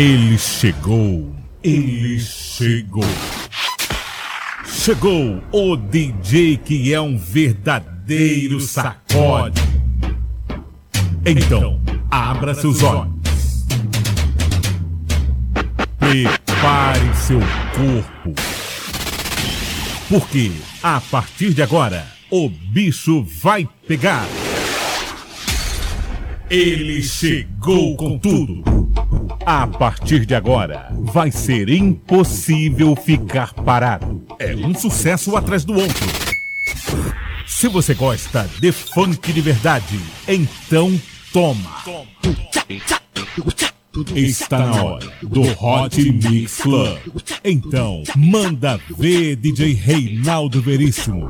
Ele chegou, ele chegou. Chegou o DJ que é um verdadeiro sacode. Então, abra seus olhos. Prepare seu corpo. Porque a partir de agora, o bicho vai pegar. Ele chegou com tudo. A partir de agora, vai ser impossível ficar parado. É um sucesso atrás do outro. Se você gosta de funk de verdade, então toma. Está na hora do Hot Mix Club. Então, manda ver DJ Reinaldo Veríssimo.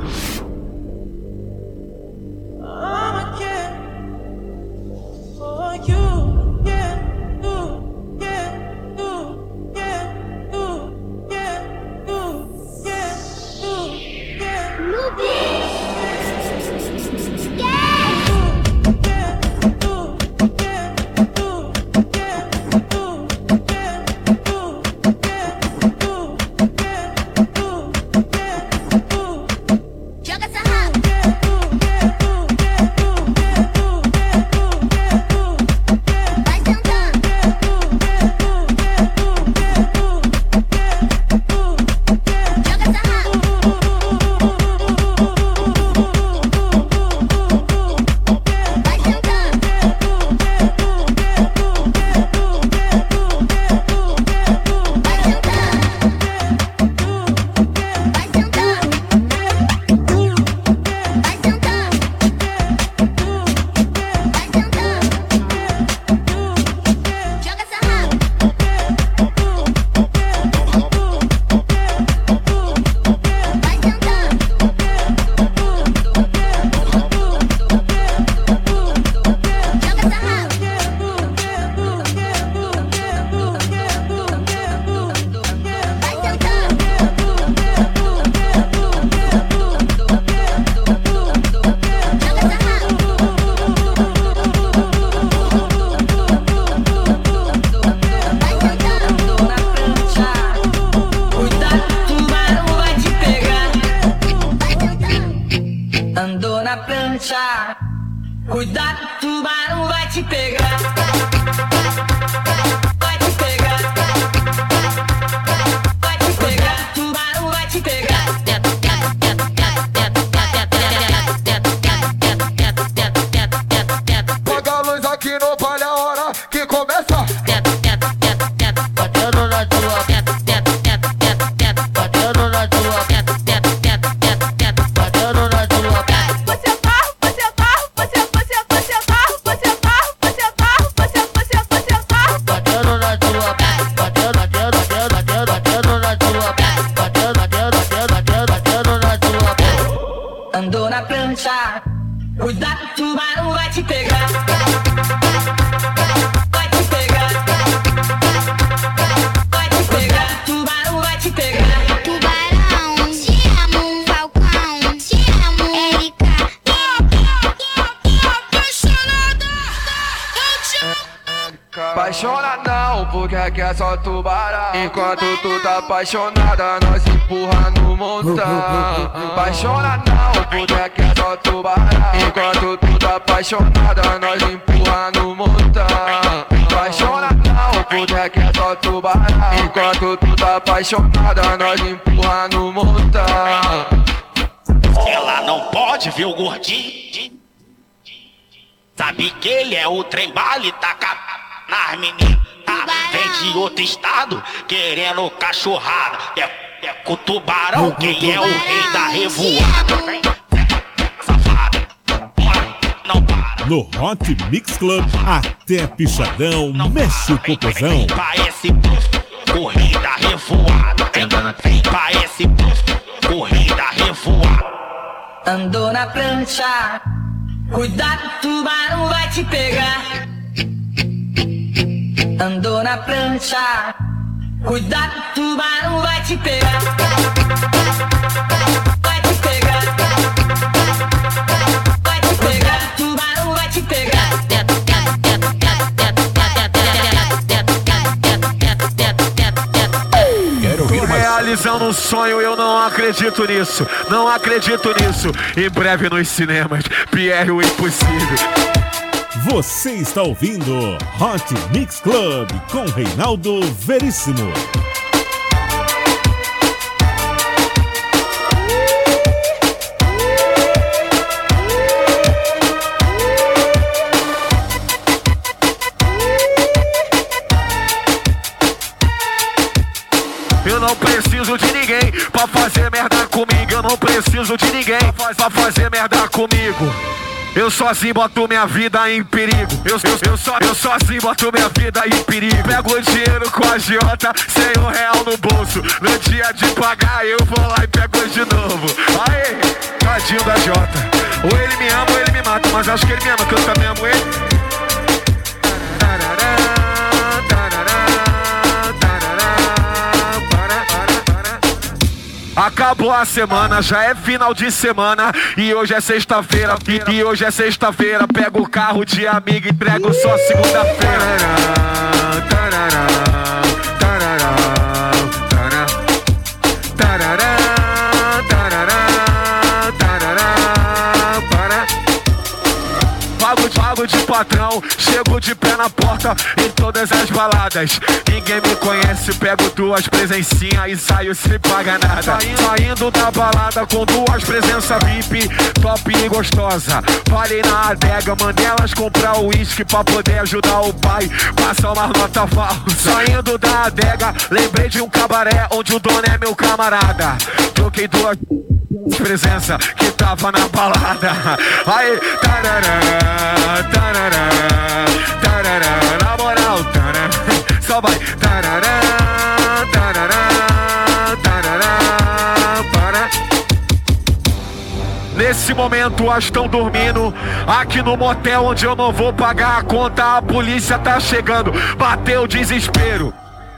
Apaixonada, nós empurra no montão. Apaixona não, que é só tubarão. Enquanto tu tá apaixonada, nós empurra no montão. Apaixona não, que é só tubarão. Enquanto tu tá apaixonada, nós empurra no montão. Ela não pode ver o gordinho. Sabe que ele é o trem bala taca nas meninas. Vem de outro estado querendo cachorrada. É, é com o tubarão, quem é o rei da revoada. Safada, não para. No Hot Mix Club, até pichadão, não mexe o popozão. Parece corrida revoada. Vem pra esse corrida revoada. Andou na prancha, cuidado, tubarão vai te pegar andou na prancha. Cuidado, tubarão vai te pegar. Vai te pegar. Vai te pegar, tubarão vai te pegar. realizando um sonho, eu não acredito nisso, não acredito nisso. Em breve nos cinemas, Pierre o Impossível. Você está ouvindo Hot Mix Club com Reinaldo Veríssimo. Eu não preciso de ninguém pra fazer merda comigo. Eu não preciso de ninguém pra fazer merda comigo. Eu sozinho boto minha vida em perigo. Eu, eu, eu, só, eu sozinho boto minha vida em perigo. Pego o dinheiro com a Jota, sem um real no bolso. No dia de pagar, eu vou lá e pego de novo. Aê, tadinho da Jota. Ou ele me ama ou ele me mata, mas acho que ele me ama, que eu também amo ele. Acabou a semana, já é final de semana e hoje é sexta-feira. E, hoje é sexta-feira, pego o carro de amigo e entrego só segunda-feira. De patrão, chego de pé na porta em todas as baladas. Ninguém me conhece, pego duas presencinhas e saio sem pagar nada. Saindo da balada com duas presenças VIP, top e gostosa. Parei na adega, mandei elas comprar o uísque pra poder ajudar o pai. Passar uma nota falsa. Saindo da adega, lembrei de um cabaré onde o dono é meu camarada. Troquei duas presença que tava na balada. Aí, tarará, tarará, tarará, na moral, tarará, só vai, tarará, tarará, tarará, para. Nesse momento, as estão dormindo aqui no motel onde eu não vou pagar a conta. A polícia tá chegando, bateu o desespero,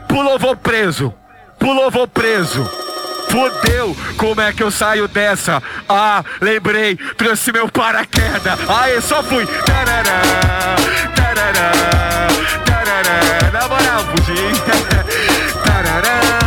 pulou, vou preso, pulou, vou preso. Fudeu, como é que eu saio dessa? Ah, lembrei, trouxe meu paraquedas. Aê, só fui. Tarará, tarará, tarará. Na moral, fugi. Tarará,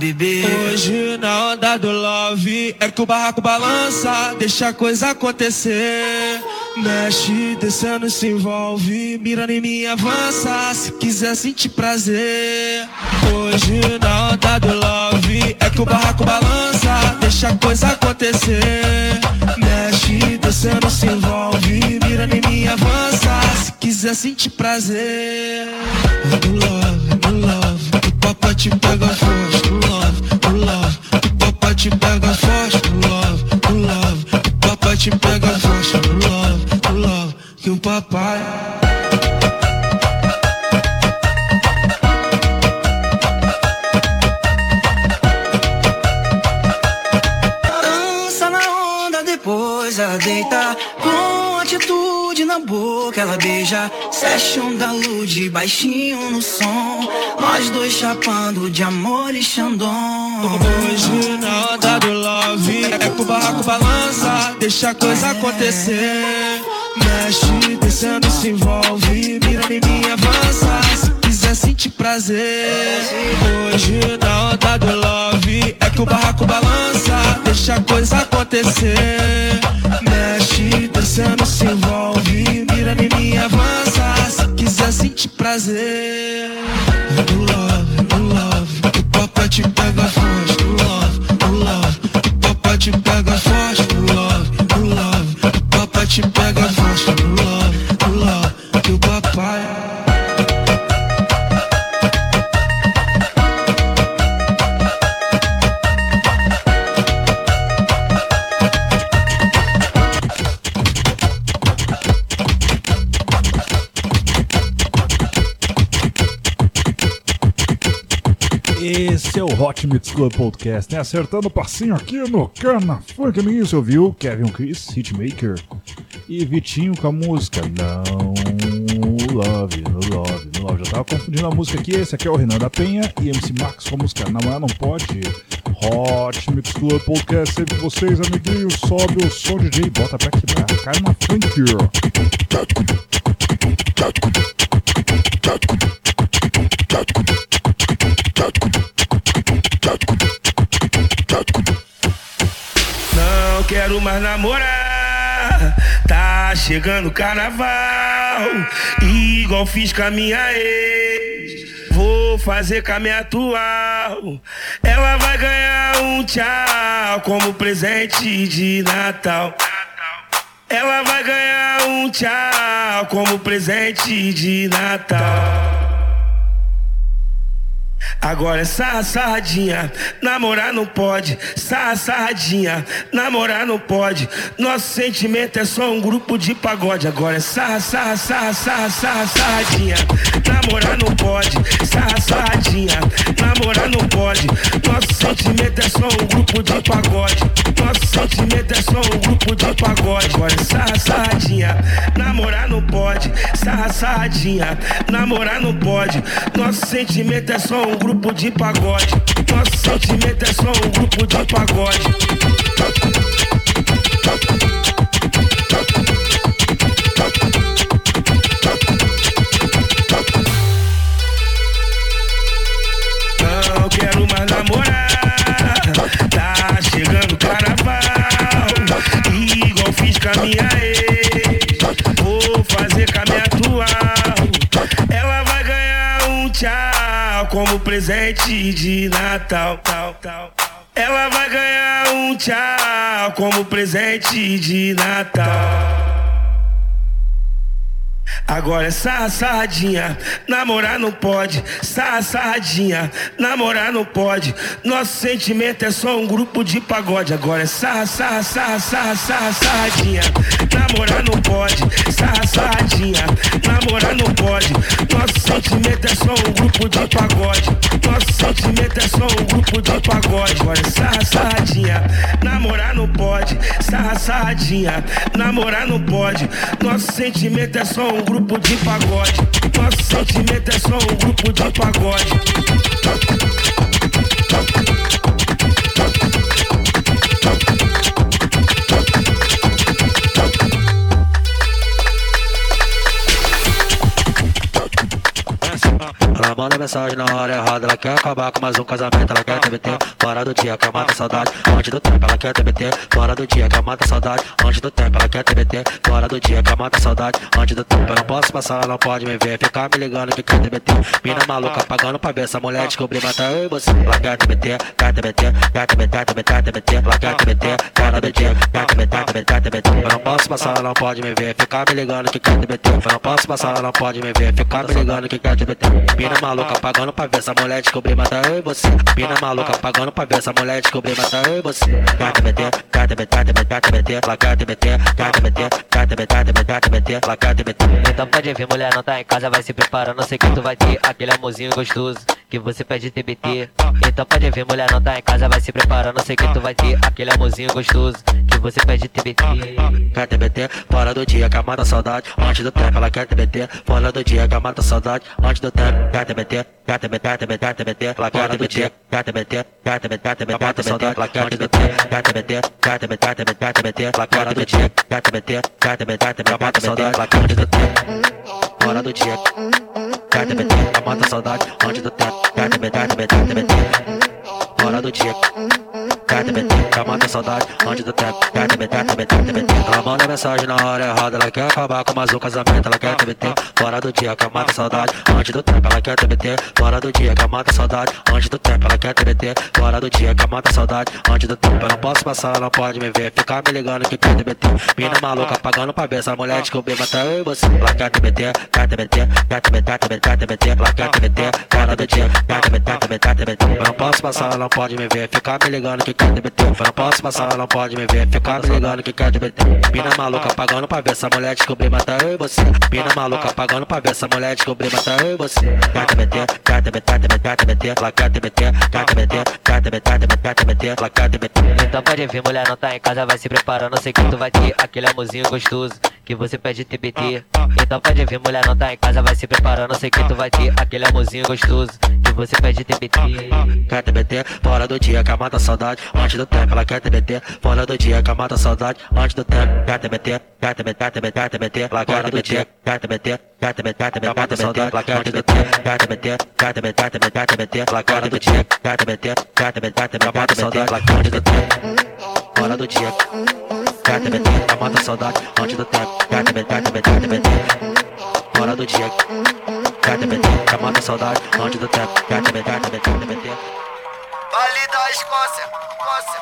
Hoje na onda do love é que o barraco balança, deixa a coisa acontecer. Mexe, descendo, se envolve, mira em mim, avança. Se quiser sentir prazer. Hoje na onda do love é que o barraco balança, deixa a coisa acontecer. Mexe, descendo, se envolve, mira em mim, avança. Se quiser sentir prazer. No love, no love, pipoca te pega forte, pulava, love. pipoca te pega forte, pulava, love. pipoca te pega forte, pulava, love. que o papai Session da Lud, baixinho no som Nós dois chapando de amor e xandão Hoje na onda do love é que o barraco balança, deixa a coisa acontecer. Mexe, descendo, se envolve, mira em mim, avança. Se quiser sentir prazer. Hoje na onda do love é que o barraco balança, deixa a coisa acontecer. Prazer. Club Podcast, né? Acertando o passinho aqui no Cana Funk no início, viu? Kevin Chris, Hitmaker e Vitinho com a música Não Love, No Love, No Love. Já tava confundindo a música aqui. Esse aqui é o Renan da Penha e MC Max com a música Namorar Não Pode. Hot Mix Club Podcast, sempre com vocês, amiguinhos. Sobe o som DJ, bota pra quebrar. Cai na funk, Não quero mais namorar. Tá chegando carnaval. Igual fiz com a minha ex. Vou fazer com a minha atual. Ela vai ganhar um tchau como presente de Natal. Ela vai ganhar um tchau como presente de Natal. Agora sarra, sarradinha, namorar não pode. Sarra, sarradinha, namorar não pode. Nosso sentimento é só um grupo de pagode. Agora é sarra, sarra, sarra, sarra, sarra, sarradinha, namorar não pode. Sarra, sarradinha, namorar não pode. Nosso sentimento é só um grupo de pagode. Nosso sentimento é só um grupo de pagode. Agora é sarra, sarradinha, namorar não pode. Sarra, sarradinha, namorar não pode. Nosso sentimento é só um um grupo de pagode. Nosso sentimento é só um grupo de pagode. Não quero mais namorar. Tá chegando carnaval. Igual fiz com a minha ex. Vou fazer com a minha atual. Ela vai ganhar um tchau como presente de Natal. Tal, tal. Ela vai ganhar um tchau como presente de Natal. Agora sarra, sarradinha, namorar não pode. Sarra, sarradinha, namorar não pode. Nosso sentimento é só um grupo de pagode. Agora sarra, sarra, sarra, sarra, sarra, sarradinha, namorar não pode. Sarra, sarradinha, namorar não pode. Nosso sentimento é só um grupo de pagode. Nosso sentimento é só um grupo de pagode. Agora sarra, sarradinha, namorar não pode. Sarra, sarradinha, namorar não pode. Nosso sentimento é só um grupo de pagode. Nosso sentimento é só um grupo de pagode. Manda mensagem na hora errada, ela quer acabar com mais um casamento, ela quer TBT, fora do dia, quer matar saudade, antes do tempo, ela quer TBT, fora do dia, quer matar saudade, antes do tempo, ela quer TBT, fora do dia, quer matar saudade, antes do tempo, eu não posso passar, ela não pode me ver, ficar me ligando que quer TBT, mina maluca pagando pra ver essa mulher descobrir, matar eu e você, ela quer TBT, quer TBT, quer TBT, TBT, TBT, ela quer TBT, fora do dia, quer TBT, TBT, TBT, eu não posso passar, ela não pode me ver, ficar me ligando que quer TBT, eu não posso passar, ela não pode me ver, ficar me ligando que quer TBT, mina maluca pagando pra ver essa mulher descobrir, matar eu e você, mina maluca pagando pra ver essa mulher descobrir, matar eu e você, quer TBT, quer TBT, quer TBT, ela quer TBT, quer TBT, quer TBT, quer TBT, quer TBT, ela quer TBT. Então pode vir, mulher, não tá em casa, vai se preparando. Sei que tu vai ter aquele amorzinho gostoso que você pede TBT. Então pode vir, mulher, não tá em casa, vai se preparando. Sei que tu vai ter aquele amorzinho gostoso que você pede TBT. Quer TBT, fora do dia, que mata saudade, antes do tempo, ela quer TBT, fora do dia, que mata saudade, antes do tempo, quer TBT, TBT, quer TBT, ela quer TBT, quer TBT, quer TBT, quer TBT, mata saudade, ela quer TBT, quer TBT, quer TBT, quer TBT, quer TBT, ela quer TBT, quer TBT, quer TBT, quer TBT, mata saudade, ela quer TBT, fora do dia, quer TBT, mata saudade, antes do tempo, quer TBT, quer TBT, quer TBT, fora do dia. Quer TBT, quer matar saudade antes do tempo. Quer TBT, quer TBT, quer TBT. Ela manda mensagem na hora errada, ela quer acabar com mais um casamento. Ela quer TBT, fora do dia, quer matar saudade antes do tempo. Ela quer TBT, fora do dia, quer matar saudade antes do tempo. Ela quer TBT, fora do dia, quer matar saudade antes do tempo. Eu não posso passar, ela não pode me ver, ficar me ligando que quer TBT. Mina maluca pagando pra ver essa mulher descobrir, matar eu e você. Ela quer TBT, quer TBT, quer TBT, TBT, TBT. Ela quer TBT, fora do dia, quer TBT, TBT, TBT. Eu não posso passar, ela não pode me ver, ficar me ligando que quer TBT. Eu não posso passar, não pode me ver, ficar me ligando que quer TBT. Mina maluca pagando pra ver essa mulher descobrir, matar eu e você. Mina maluca pagando pra ver essa mulher descobrir, matar eu e você. Quer TBT, quer TBT, quer TBT, quer TBT. Ela quer TBT, quer TBT, quer quer TBT, quer. Ela quer. Então pode vir, mulher, não tá em casa, vai se preparando. Sei que tu vai ter aquele amorzinho gostoso que você pede TBT. Então pode vir, mulher, não tá em casa, vai se preparando. Sei que tu vai ter aquele amorzinho gostoso que você pede TBT. Quer TBT, fora do dia, quer matar saudade antes do tempo. Ela quer TBT, fora do dia, quer matar saudade antes do tempo. Quer TBT, quer TBT, quer TBT, quer TBT. Ela quer TBT, quer TBT, quer TBT, quer TBT, TBT. Ela quer TBT, quer TBT, quer TBT, quer TBT, quer TBT. Ela quer TBT, quer TBT, quer TBT, quer TBT, TBT. Ela quer TBT, fora do dia. Quer TBT, quer matar saudade antes do tempo. Quer TBT, quer TBT, quer TBT. Fora do dia. Quer TBT, quer matar saudade antes do tempo. Quer TBT, quer TBT, quer TBT. Vale da Escócia, Escócia,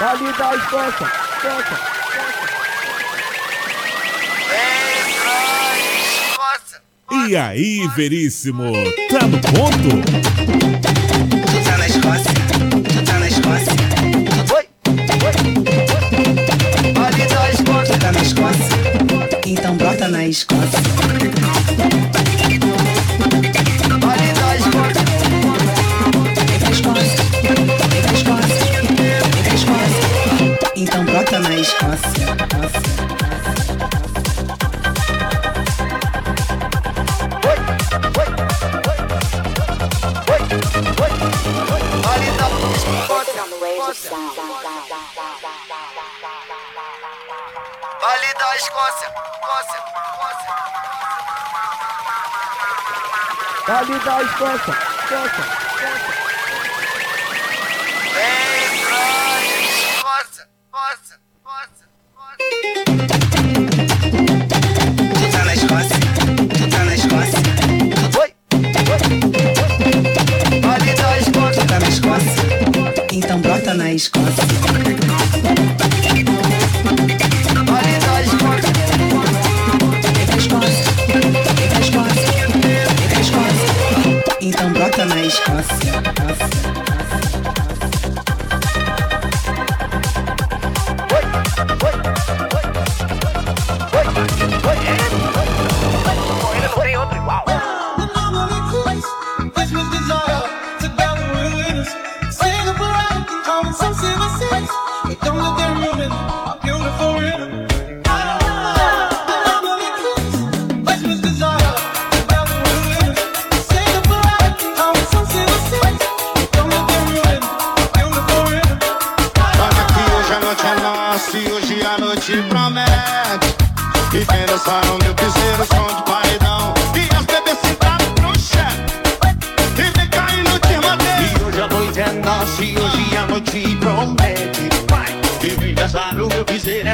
Vale da Escócia, Escócia. E aí, Veríssimo, tá no ponto? Escócia? Então brota na Escócia. Da Escócia, Escócia. Vem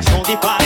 meu piseiro, é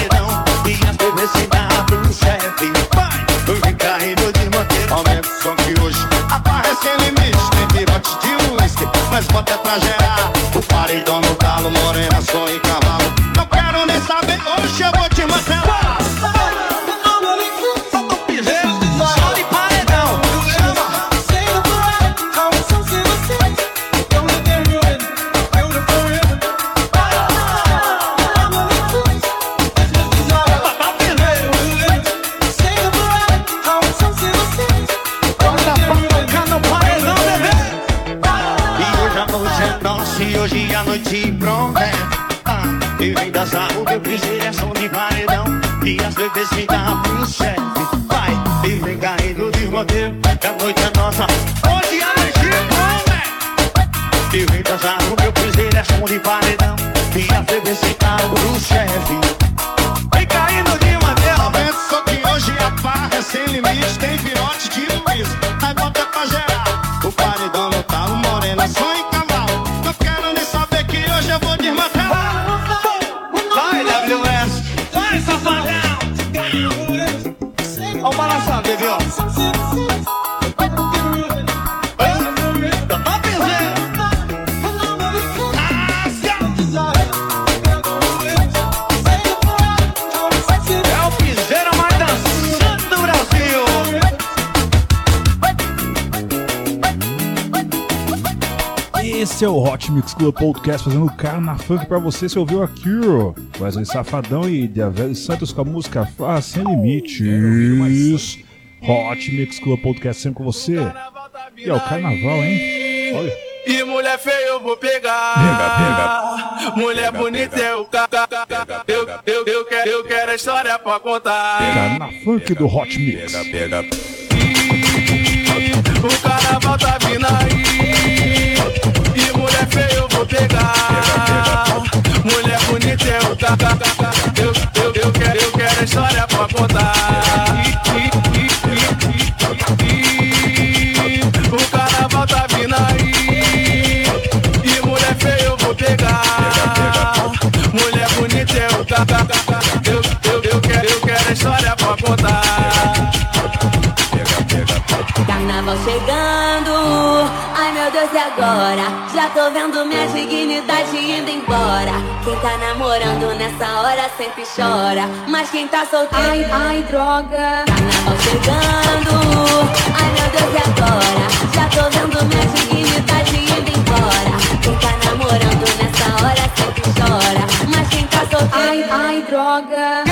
Club Podcast fazendo cara na funk pra você. Você ouviu aqui, ó. Wesley Safadão e Diavelli Santos com a música Faz Sem Limites. Hot Mix Club Podcast sempre com você. E é o carnaval, hein? Olha. E mulher feia eu vou pegar. Pega, pega. Mulher bonita eu ca- ca- ca- ca- eu, eu, eu, quero, eu quero a história pra contar. Cara na funk do Hot Mix. pega. O carnaval tá vindo aí. Mulher feia eu vou pegar. Mulher bonita eu ca- ca- ca- ca- eu, eu, eu, quero, eu quero história pra contar. O carnaval tá vindo aí. E mulher feia eu vou pegar. Mulher bonita eu ca- ca- ca- ca- eu, eu, eu, quero, eu quero história pra contar. Carnaval chegando, ai meu Deus, e agora? Já tô vendo minha dignidade indo embora. Quem tá namorando nessa hora sempre chora, mas quem tá solteiro. Ai, ai, droga. Carnaval chegando, ai meu Deus, e agora? Já tô vendo minha dignidade indo embora. Quem tá namorando nessa hora sempre chora, mas quem tá solteiro. Ai, ai, droga.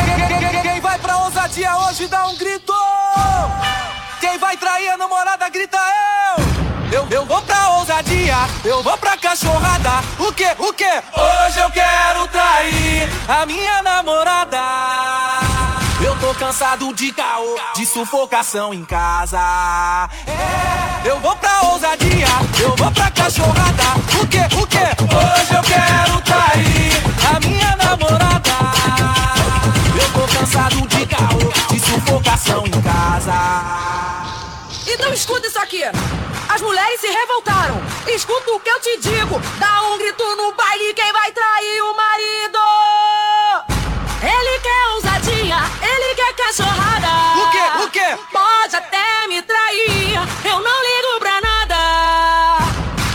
Quem vai pra ousadia hoje dá um grito! Quem vai trair a namorada grita eu! Eu, eu vou pra eu vou pra cachorrada. O que, o que? Hoje eu quero trair a minha namorada. Eu tô cansado de caô, de sufocação em casa. É, eu vou pra ousadia, eu vou pra cachorrada. O que, o que? Hoje eu quero trair a minha namorada. Eu tô cansado de caô, de sufocação em casa. Escuta isso aqui. As mulheres se revoltaram. Escuta o que eu te digo. Dá um grito no baile quem vai trair o marido. Ele quer ousadia, ele quer cachorrada. O quê? O quê? Pode até me trair, eu não ligo pra nada.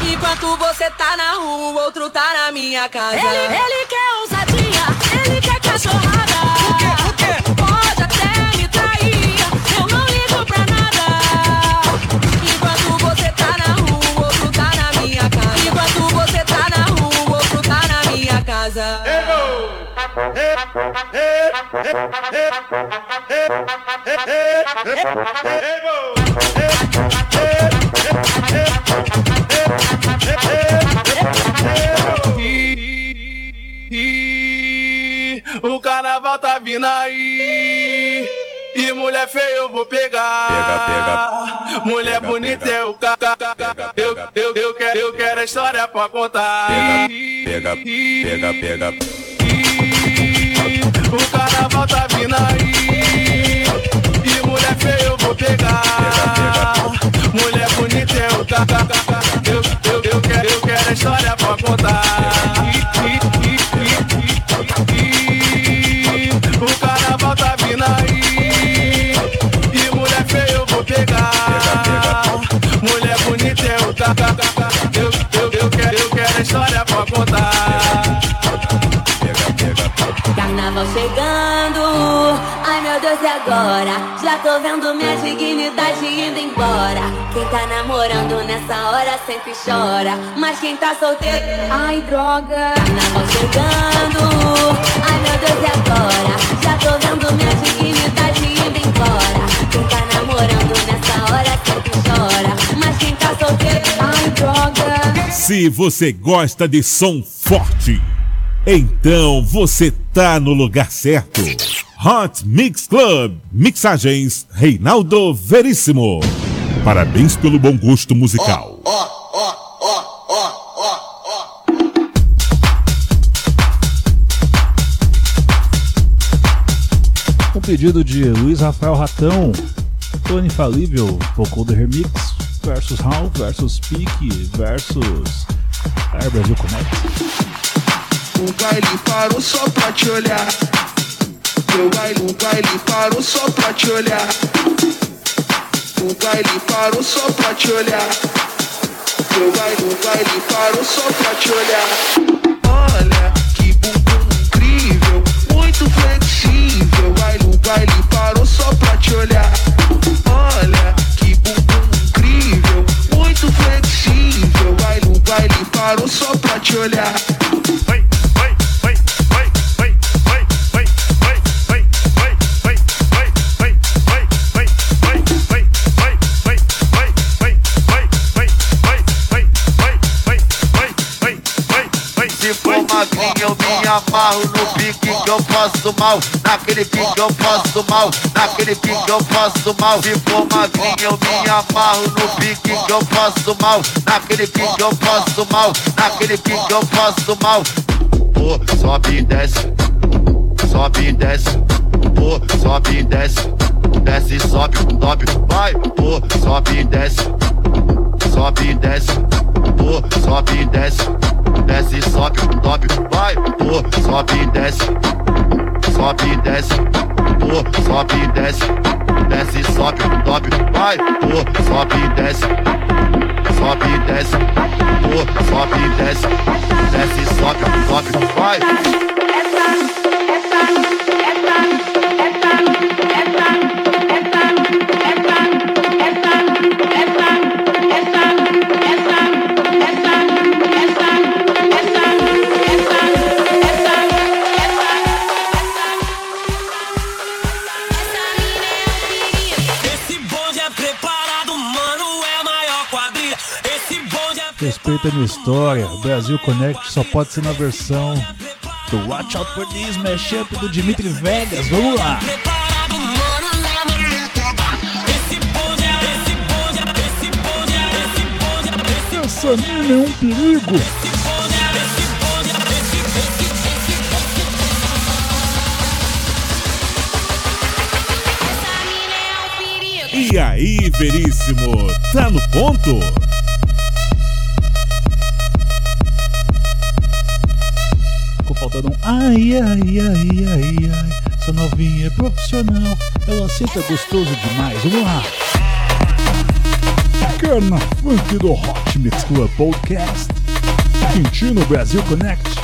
Enquanto você tá na rua, o outro tá na minha casa. Ele, ele quer ousadia, ele quer cachorrada. O carnaval tá vindo aí. E mulher feia eu vou pegar. Pega, pega. Mulher Pega, bonita pega. é o ca. ca- ca- ca- Eu, eu, eu, quero, eu quero a história pra contar. Pega, pega, pega. O carnaval tá vindo aí. E mulher feia eu vou pegar. Mulher bonita o ca. ca- ca- ca- Eu, eu, eu, quero, eu quero a história pra contar. O carnaval tá vindo aí. E mulher feia eu vou pegar. Mulher bonita ca- ca- ca- Eu, eu, eu, quero, eu quero a história pra contar. Carnaval chegando, ai meu Deus, e agora? Já tô vendo minha dignidade indo embora. Quem tá namorando nessa hora sempre chora. Mas quem tá solteiro, ai droga. Carnaval chegando, ai meu Deus, e agora? Já tô vendo minha dignidade indo embora. Quem tá namorando nessa hora sempre chora. Mas quem tá solteiro, ai droga. Se você gosta de som forte, então você tá no lugar certo. Hot Mix Club, mixagens Reinaldo Veríssimo. Parabéns pelo bom gosto musical. Um pedido de Luiz Rafael Ratão, Tony Falível, do Remix, versus Hal, versus Pique, versus Air Brasil Connect. O baile parou só pra te olhar. Meu baile, o baile parou só pra te olhar. O baile parou só pra te olhar. Meu baile, o baile parou só pra te olhar. Olha que bumbum incrível, muito flexível. Baile, o baile parou só pra te olhar. Olha que bumbum incrível, muito flexível. O baile parou só pra te olhar. Magrinho eu me amarro no pique que eu faço mal. Naquele pique eu faço mal. Naquele pique eu faço mal. Se for magrinho eu me amarro no pique que eu faço mal. Naquele pique eu faço mal. Naquele pique eu faço mal. Pô, sobe e desce. Sobe e desce. Pô, sobe e desce. Desce sobe, sobe, vai. Pô, sobe e desce. Sobe e desce. Pô, sobe e desce Desce sobe, um sobe, vai Pô, sobe e desce. Sobe e desce Pô, sobe e desce. Desce sobe, um sobe, vai Pô, sobe e desce. Sobe e desce Pô, sobe e desce. Desce sobe, um sobe, vai Respeita a minha história. O Brasil Connect só pode ser na versão do Watch Out for This mashup do Dimitri Vegas. Vamos lá. Essa mina é um perigo. E aí, Veríssimo, tá no ponto? Ai, ai, ai, ai, ai. Essa novinha é profissional. Ela senta gostoso demais. Vamos lá. Cana Funk do Hot Mix Club Podcast. Quintino Brasil Connect.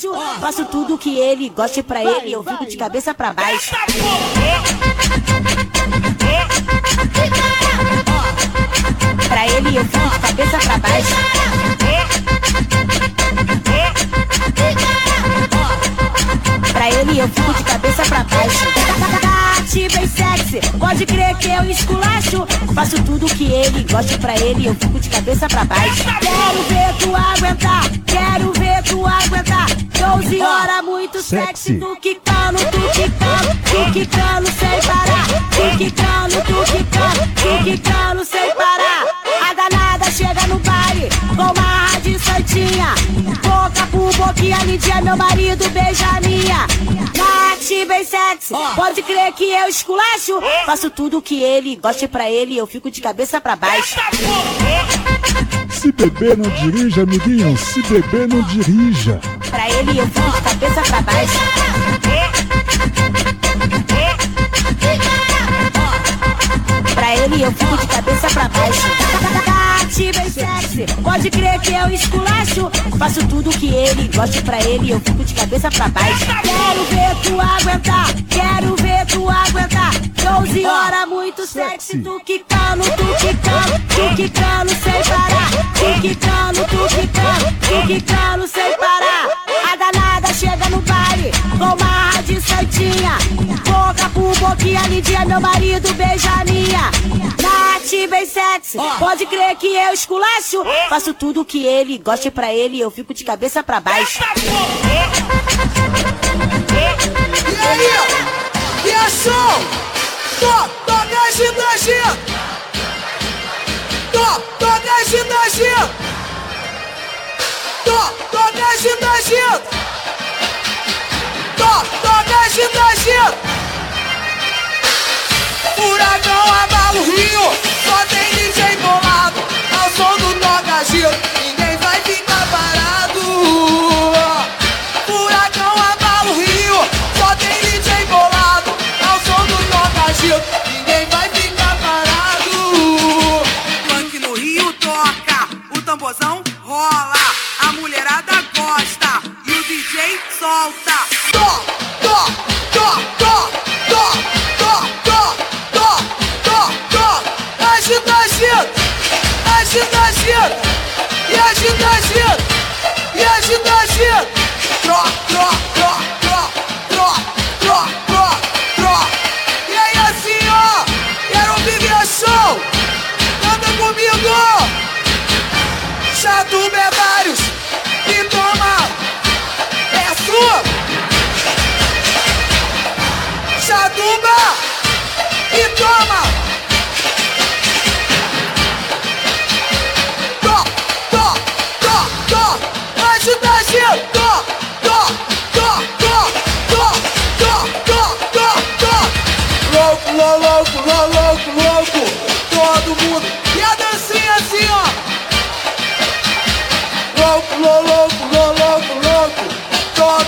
Parou. Faço tudo que ele goste pra ele, eu fico de cabeça pra baixo. Pra ele eu fico de cabeça pra baixo. Pra ele eu fico de cabeça pra baixo. Bem sexy, pode crer que eu esculacho. Faço tudo que ele goste pra ele, eu fico de cabeça pra baixo. Quero ver tu aguentar, quero ver tu aguentar. 12 horas muito sexy, tu quicando, tu quicando, tu quicando sem parar. Tu quicando, tu quicando, tu quicando sem parar. No baile com marra de santinha. Boca por boquinha, Lidia, meu marido beija a minha. Nath bem sexy, pode crer que eu esculacho. Faço tudo que ele goste pra ele, eu fico de cabeça pra baixo. Se beber não dirija, amiguinho. Se beber não dirija. Pra ele eu fico de cabeça pra baixo. Pra ele eu fico de cabeça pra baixo. Bem sexy, pode crer que eu esculacho. Faço tudo que ele goste pra ele, eu fico de cabeça pra baixo. Quero ver tu aguentar, quero ver tu aguentar. 12 horas muito sexy, tu quicando, tu quicando, tu quicando sem parar. Tu quicando, tu quicando, tu quicando sem parar. Danada chega no baile com marra de santinha. Boca por boquinha, Lidia, meu marido beija a minha. Nath bem sexy, pode crer que eu esculacho. Faço tudo que ele goste pra ele, eu fico de cabeça pra baixo. Toca agitagem. Tô, toca agitagem. Furacão abala o rio, só tem DJ bolado. Ao som do toca giro, ninguém vai ficar parado. Furacão abala o rio, só tem DJ bolado. Ao som do toca giro, ninguém vai ficar parado. Funk no Rio toca, o tamborzão rola, solta. Solta.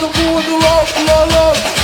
the moon, love, love, love.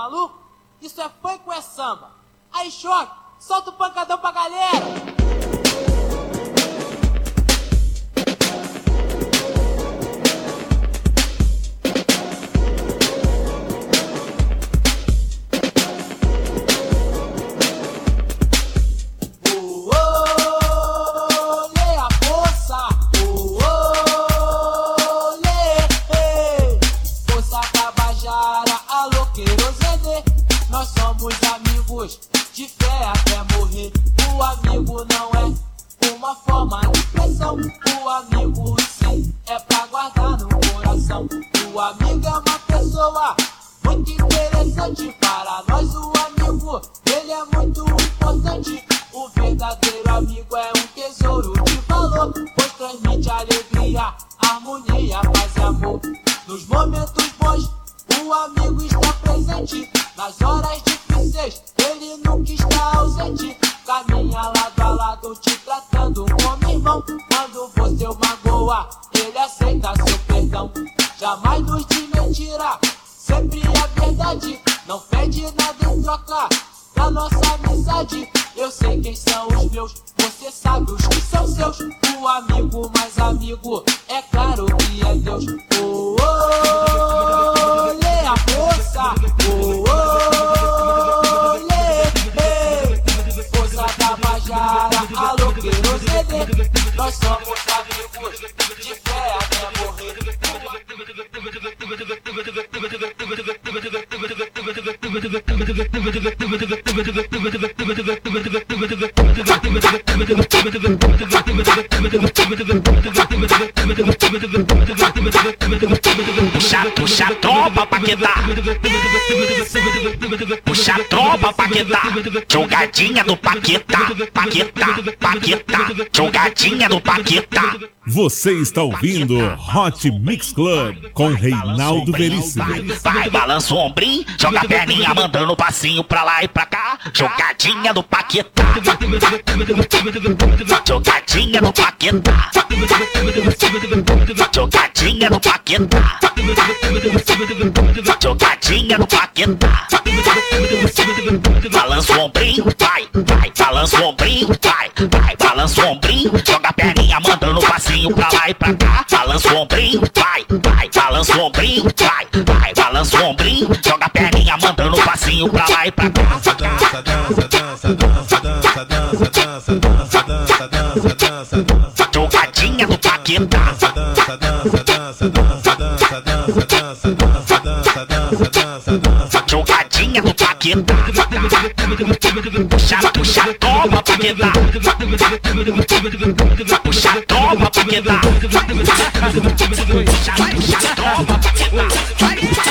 maluco? Isso é funk ou é samba? Aí choque, solta o pancadão pra galera! Puxa, puxa a tropa pra quedar. Puxa a tropa pra quedar. Jogadinha do Paquetá, Paquetá, Paquetá. Jogadinha do Paquetá. Você está ouvindo Hot Mix Club com Reinaldo Veríssimo. Vai, balança o ombrinho, joga a perninha, mandando passinho pra lá e pra cá. Jogadinha do Paquetá. Jogadinha do Paquetá. Jogadinha do Paquetá. Jogadinha do Paquetá. Balança o ombrinho, vai, vai, balança o ombrinho, vai, vai, balança o ombrinho, joga a perninha, mandando passinho pra lá e pra cá. Balança o ombrinho, vai, vai, balança o ombrinho, vai, vai, balança o ombrinho, joga a perninha, mandando passinho pra lá e pra cá. dança, dança, dança, dança, dança, dança, dança, dança, dança, dança, dança, dança. Jogadinha do Paquetá. Dança, dança, dança, dança, dança, dança, dança, dança, dança, dança, dança, dança, dança. Jogadinha do Paquetá. Puxa, puxa, toma, Paquetá. Puxa, toma, Paquetá. Puxa, puxa, toma, Paquetá.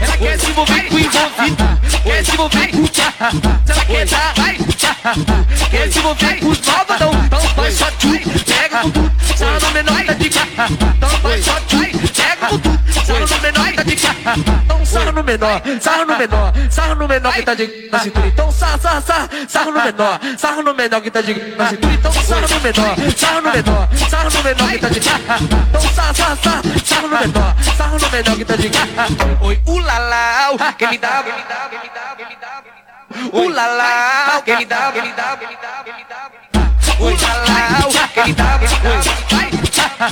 Ela quer se envolver com o envolvido, quer se envolver com Se ela quer dar, vai Quer se envolver com os malvadão Então faz só tchum, pega com tudo Sarra no menor da dica Então faz só tchum, pega com tudo Sarra no menor da dica Então sarra no menor, sarra no menor Sarra no menor que tá de na cintura Então sarra, sarra, sarra, sarra no menor Sarra no menor que tá de na cintura Então sarra no menor, sarra no menor Sarra no menor que tá de Então sarra, sarra, sarra, sarra no menor Sarra no menor que tá de Oi, ulala, que me dá, que me dá, que me dá, que me dá Ulala, que me dá, que me dá, que me dá, que me dá Ulala, que me dá, que me dá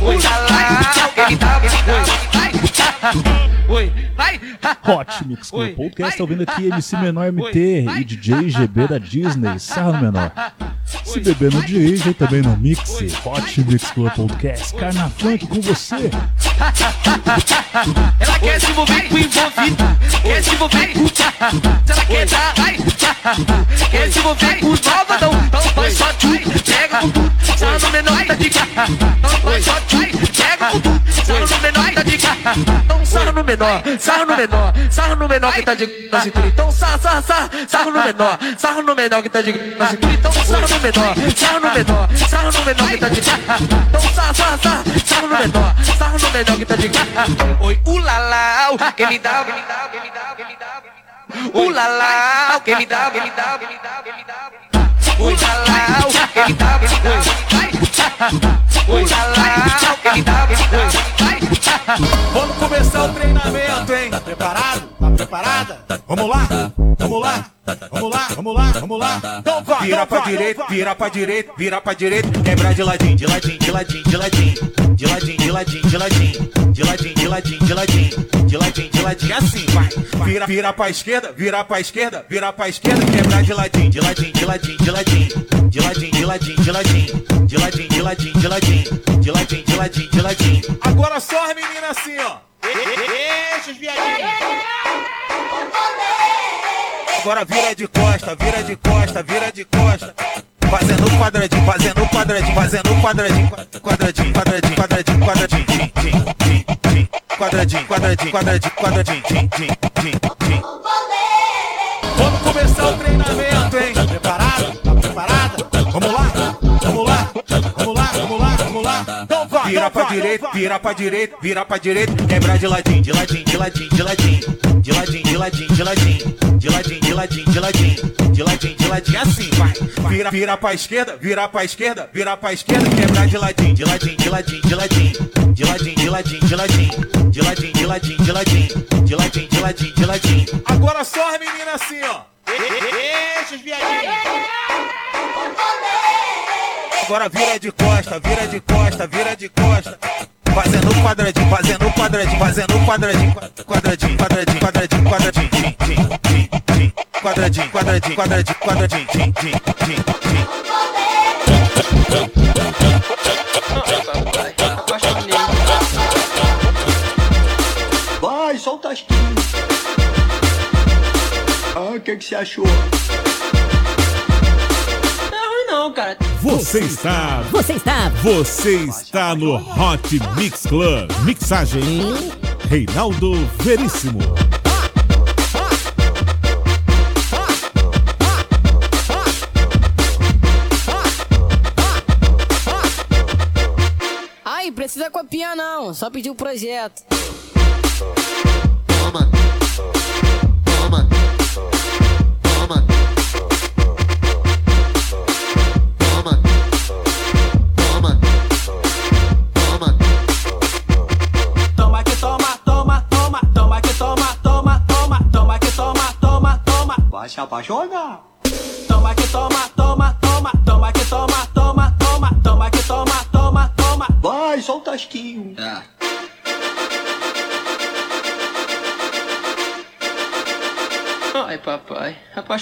Ulala, que me dá, que me dá Oi, vai. Hot Mix Club Podcast, tá ouvindo aqui MC Menor MT e DJ GB da Disney, Sarra no Menor. Se beber no DJ, também no Mix, Hot Mix Club Podcast, Carna Funk com você. Ela quer se envolver com o envolvido, quer se envolver. Com ela quer dar, vai. Quer se envolver com os malvadão. Então faz só tchum, pega com tudo. Sarra no menor da dica Então faz só tchum, pega com tudo. Sarra no menor da dica Então sarra no menor, sarra no menor Sarra no menor que tá de na cintura Então sarra, sarra, sarra, sarra no menor Sarra no menor que tá de na cintura Então sarra no menor, sarra no menor Sarra no menor que tá de Então sarra, sarra, sarra, sarra no menor Sarra no menor que tá de Oi, ulala, que me dá, que me dá, que me dá, que me dá Ulala, que me dá, que me dá, que me dá, que me dá Ulala, que me dá, que me dá que me dá, Vamos começar o treinamento, hein? Tá preparado? Tá preparada? Vamos lá? Vamos lá? Vamos lá, vamos lá, vamos lá. Então vai, vira pra direita, vira pra direita, vira pra direita. Quebrar de ladinho, de ladinho, de ladinho, de ladinho. De ladinho, de ladinho, de ladinho. De ladinho, de ladinho, de ladinho. De ladinho, de ladinho, assim, vai. Vira, vira pra esquerda, vira pra esquerda, vira pra esquerda. Quebrar de ladinho, de ladinho, de ladinho, de ladinho. De ladinho, de ladinho, de ladinho. De ladinho, de ladinho, de ladinho. De ladinho, de ladinho, de ladinho. Agora só as meninas assim, ó. Deixa os viadinhos. Agora vira de costa, vira de costa, vira de costa. Fazendo quadradinho, fazendo quadradinho, fazendo quadradinho, quadradinho, quadradinho, quadradinho, quadradinho, tim, tim, tim. quadradinho, quadradinho, quadradinho, quadradinho, tim, tim, tim, tim. Vamos começar o treinamento, hein? Tá preparado? Tá? Vira pra direita, vira pra direita, vira pra direita. Quebra de ladinho, de ladinho, de ladinho, de ladinho. De ladinho, de ladinho, de ladinho. De ladinho, de ladinho, de ladinho. De ladinho, de ladinho, assim, vai. Vira, vira pra esquerda, vira pra esquerda, vira pra esquerda. Quebra de ladinho, de ladinho, de ladinho, de ladinho. De ladinho, de ladinho, de ladinho. De ladinho, de ladinho, de ladinho. De ladinho, de ladinho, de ladinho. Agora só as meninas assim, ó. Deixa os viadinhos. Agora vira de costa, vira de costa, vira de costa. Fazendo quadradinho, fazendo quadradinho, fazendo quadradinho, quadradinho, quadradinho, quadradinho, quadradinho, quadradinho, quadradinho, quadradinho, quadradinho, tim, tim. Vai, solta as quintas. Ah, o que que você achou? Você está. Você está. Você está no Hot Mix Club. Mixagem Reinaldo Veríssimo. Ai, precisa copiar não, só pedir o projeto. Toma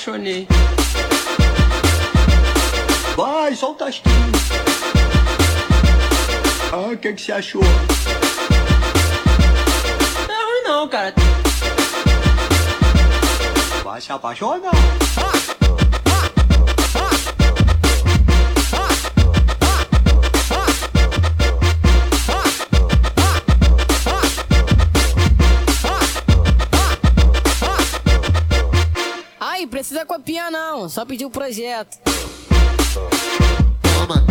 apaixonei. Vai, solta as quintas. Ah, o que que você achou? Não é ruim não, cara. Vai se apaixonar. Ai, só pedir o projeto. Toma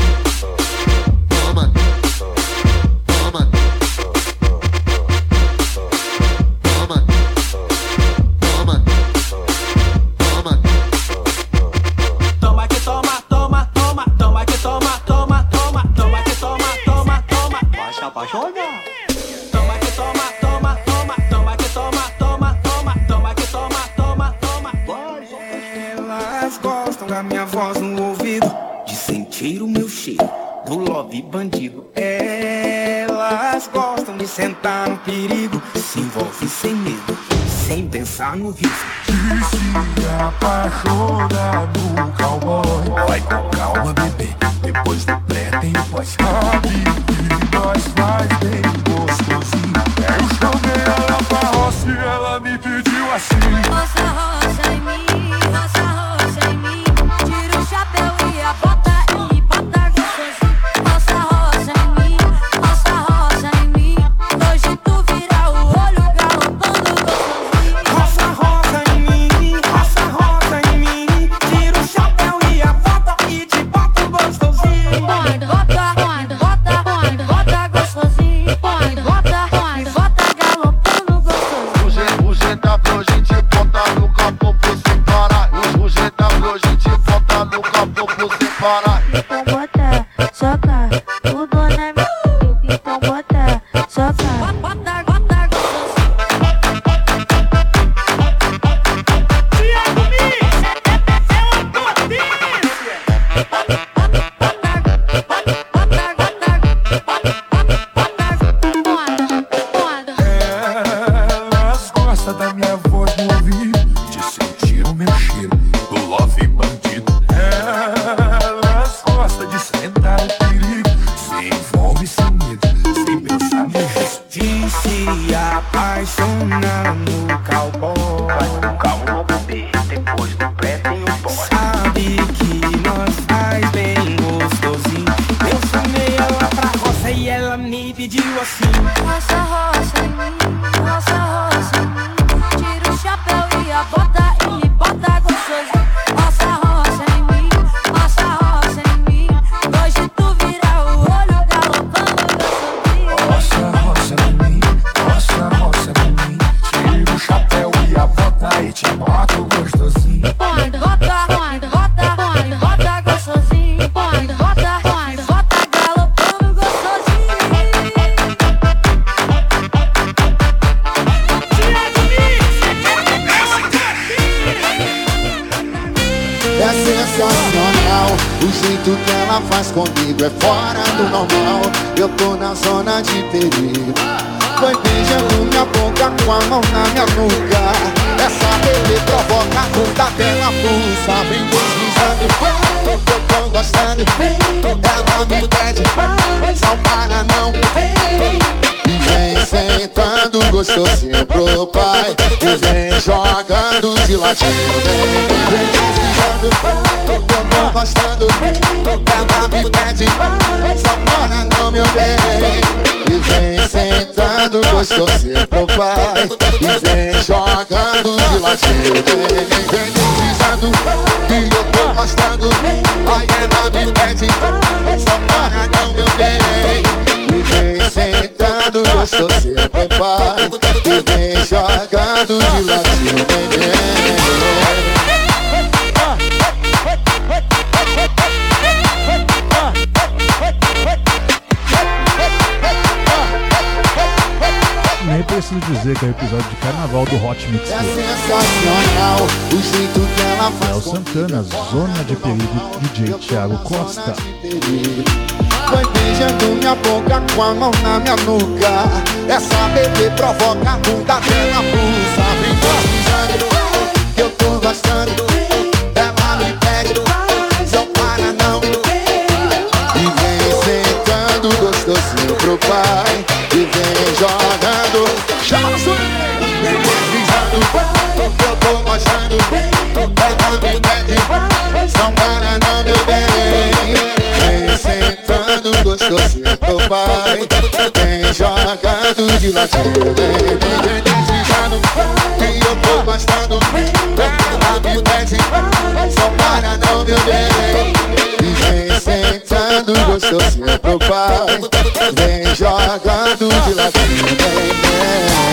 do love bandido. Elas gostam de sentar no perigo, se envolve sem medo, sem pensar no risco. E se apaixona no cowboy, vai com calma, bebê, depois do pré tem pós. A bebida faz bem me pediu assim. Roça, roça rosa, roça, roça Tira o chapéu e a bota é fora do normal. Eu tô na zona de perigo. Foi beijando minha boca com a mão na minha nuca. Essa bebê provoca a bunda dela pulsa Vem deslizando, eu tô gostando. Ela me pede, não para não vem sentando gostosinho pro pai E vem jogando de ladinho. Vem, vem deslizando, tô gostando Ela me pede, só para não meu bem E vem sentando gostosinho pro pai E vem jogando de ladinho. Vem, vem, deslizando Que eu tô gostando me pede, só para não meu bem vem sentando gostosinho pro pai E vem jogando de ladinho Vem, vem Nem preciso dizer que é o episódio de carnaval do Hot Mix É Club. sensacional o jeito que ela faz Léo Santana, Zona de Perigo, DJ Thiago Costa. Foi beijando minha boca com a mão na minha nuca Essa bebê provoca a bunda dela pulsa Vem deslizando, que eu tô gostando Ela me pede, não para não E vem sentando gostosinho pro pai E vem jogando Chama no swing Vem deslizando, que eu tô gostando Ela me pede, gostosinho pro pai Vem jogando de vem, vem deslizando Que eu tô gostando Ela me pede Só para não meu bem vem sentando gostosinho pro pai Vem jogando de ladinho Vem, vem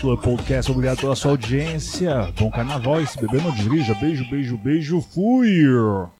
Club Podcast. Obrigado pela sua audiência. Bom carnaval e se beber não dirija. Beijo, beijo, beijo. Fui!